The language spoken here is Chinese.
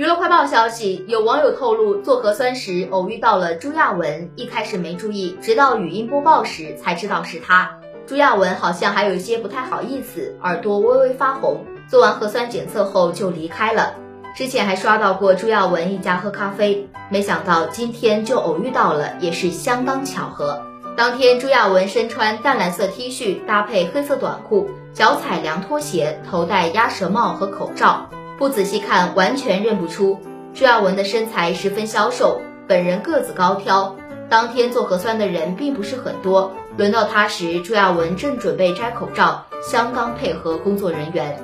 娱乐快报消息，有网友透露，做核酸时偶遇到了朱亚文，一开始没注意，直到语音播报时才知道是他。朱亚文好像还有一些不太好意思，耳朵微微发红。做完核酸检测后就离开了。之前还刷到过朱亚文一家喝咖啡，没想到今天就偶遇到了，也是相当巧合。当天朱亚文身穿淡蓝色 T 恤，搭配黑色短裤，脚踩凉拖鞋，头戴鸭舌帽和口罩。不仔细看，完全认不出朱亚文的身材十分消瘦，本人个子高挑。当天做核酸的人并不是很多，轮到他时，朱亚文正准备摘口罩，相当配合工作人员。